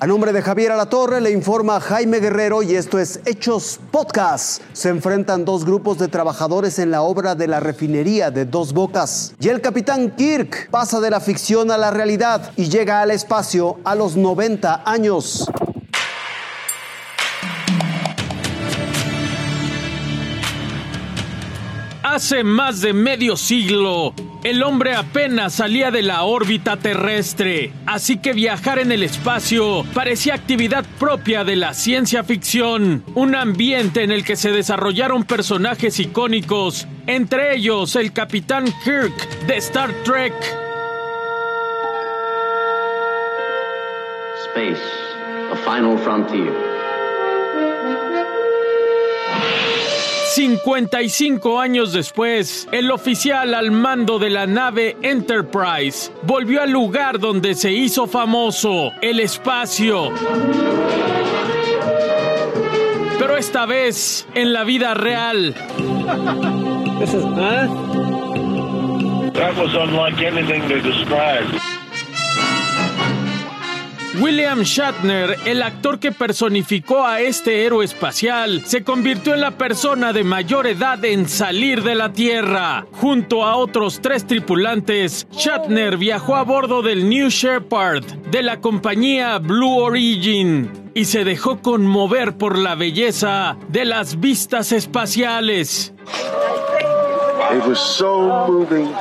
A nombre de Javier Alatorre le informa Jaime Guerrero y esto es Hechos Podcast. Se enfrentan dos grupos de trabajadores en la obra de la refinería de Dos Bocas. Y el capitán Kirk pasa de la ficción a la realidad y llega al espacio a los 90 años. Hace más de medio siglo, el hombre apenas salía de la órbita terrestre, así que viajar en el espacio parecía actividad propia de la ciencia ficción, un ambiente en el que se desarrollaron personajes icónicos, entre ellos el Capitán Kirk de Star Trek. Space, the final frontier. 55 años después, el oficial al mando de la nave Enterprise volvió al lugar donde se hizo famoso, el espacio. Pero esta vez en la vida real. That was unlike anything they described. William Shatner, el actor que personificó a este héroe espacial, se convirtió en la persona de mayor edad en salir de la Tierra. Junto a otros tres tripulantes, Shatner viajó a bordo del New Shepard de la compañía Blue Origin y se dejó conmover por la belleza de las vistas espaciales. It was so moving.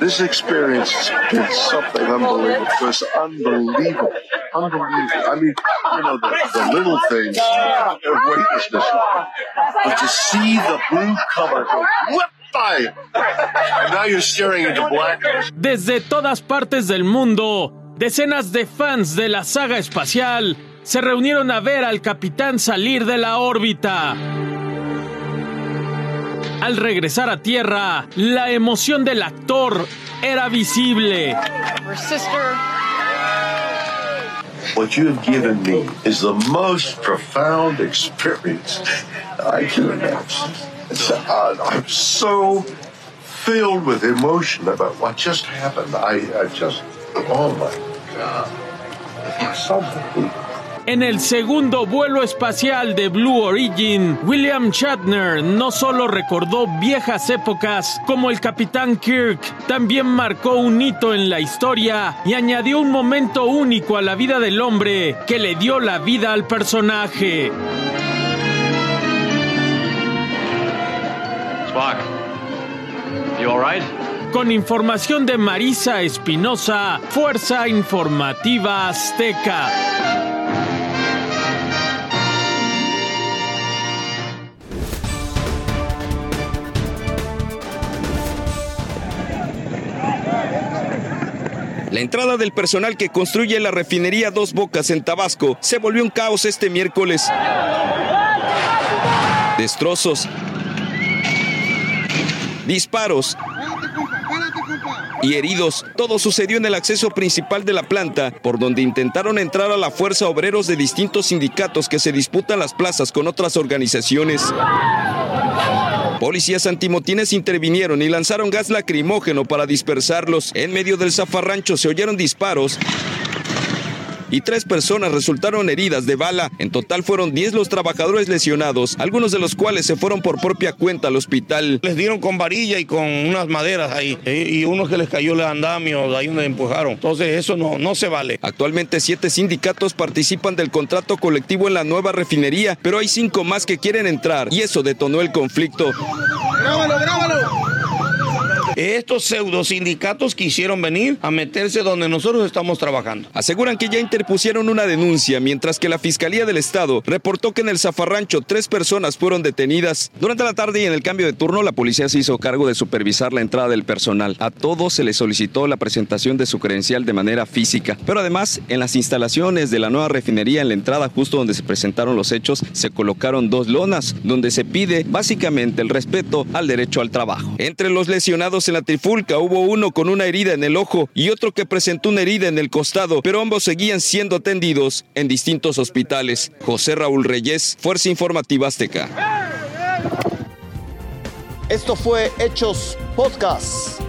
This experience has been something unbelievable. It was unbelievable. Unbelievable. I mean, you know, the, the little things, their weightlessness. But to see the blue color go whoop by, and now you're staring into blackness. Desde todas partes del mundo, decenas de fans de la saga espacial se reunieron a ver al capitán salir de la órbita. Al regresar a tierra, la emoción del actor era visible. What you have given me is the most profound experience I can imagine. Uh, I'm so filled with emotion about what just happened. I, I just, oh my God. Something. En el segundo vuelo espacial de Blue Origin, William Shatner no solo recordó viejas épocas como el Capitán Kirk, también marcó un hito en la historia y añadió un momento único a la vida del hombre que le dio la vida al personaje. Spock, you all right? Con información de Marisa Espinosa, Fuerza Informativa Azteca. La entrada del personal que construye la refinería Dos Bocas en Tabasco se volvió un caos este miércoles. Destrozos, disparos y heridos. Todo sucedió en el acceso principal de la planta, por donde intentaron entrar a la fuerza obreros de distintos sindicatos que se disputan las plazas con otras organizaciones. Policías antimotines intervinieron y lanzaron gas lacrimógeno para dispersarlos. En medio del zafarrancho se oyeron disparos y tres personas resultaron heridas de bala. En total fueron 10 los trabajadores lesionados, algunos de los cuales se fueron por propia cuenta al hospital. Les dieron con varilla y con unas maderas ahí, ¿eh? y uno que les cayó el andamio, ahí donde empujaron. Entonces eso no, no se vale. Actualmente siete sindicatos participan del contrato colectivo en la nueva refinería, pero hay cinco más que quieren entrar y eso detonó el conflicto. ¡Grábalo, grábalo! Estos pseudo sindicatos quisieron venir a meterse donde nosotros estamos trabajando. Aseguran que ya interpusieron una denuncia, mientras que la Fiscalía del Estado reportó que en el zafarrancho tres personas fueron detenidas. Durante la tarde y en el cambio de turno, la policía se hizo cargo de supervisar la entrada del personal. A todos se les solicitó la presentación de su credencial de manera física. Pero además, en las instalaciones de la nueva refinería, en la entrada justo donde se presentaron los hechos, se colocaron dos lonas, donde se pide básicamente el respeto al derecho al trabajo. Entre los lesionados en la trifulca hubo uno con una herida en el ojo y otro que presentó una herida en el costado, pero ambos seguían siendo atendidos en distintos hospitales. José Raúl Reyes, Fuerza Informativa Azteca. Esto fue Hechos Podcast.